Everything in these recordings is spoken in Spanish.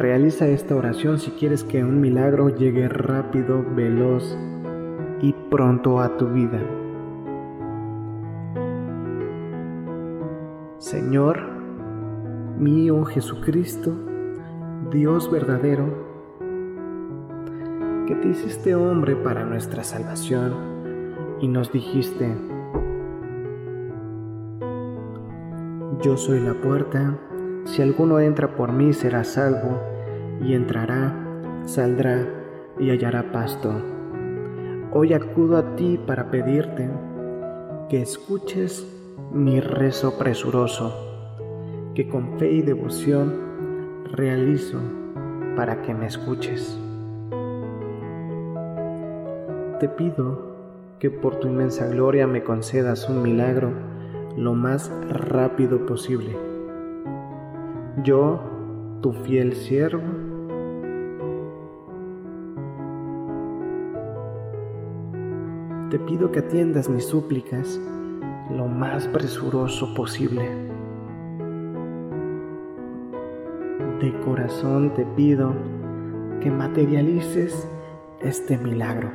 Realiza esta oración si quieres que un milagro llegue rápido, veloz y pronto a tu vida. Señor mío Jesucristo, Dios verdadero, que te hiciste hombre para nuestra salvación y nos dijiste, yo soy la puerta, si alguno entra por mí será salvo, y entrará, saldrá y hallará pasto. Hoy acudo a ti para pedirte que escuches mi rezo presuroso, que con fe y devoción realizo para que me escuches. Te pido que por tu inmensa gloria me concedas un milagro lo más rápido posible. Yo, tu fiel siervo, te pido que atiendas mis súplicas lo más presuroso posible. De corazón te pido que materialices este milagro.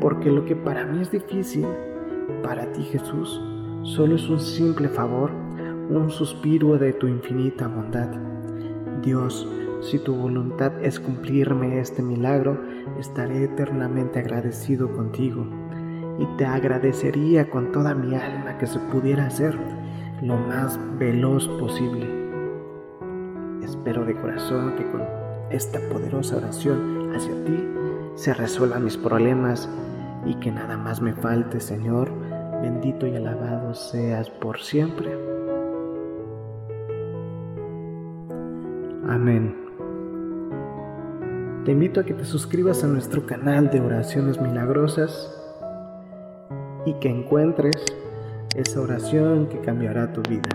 Porque lo que para mí es difícil, para ti Jesús, solo es un simple favor, un suspiro de tu infinita bondad. Dios, si tu voluntad es cumplirme este milagro, estaré eternamente agradecido contigo y te agradecería con toda mi alma que se pudiera hacer lo más veloz posible. Espero de corazón que con esta poderosa oración hacia ti se resuelvan mis problemas y que nada más me falte, Señor. Bendito y alabado seas por siempre. Amén. Te invito a que te suscribas a nuestro canal de oraciones milagrosas y que encuentres esa oración que cambiará tu vida.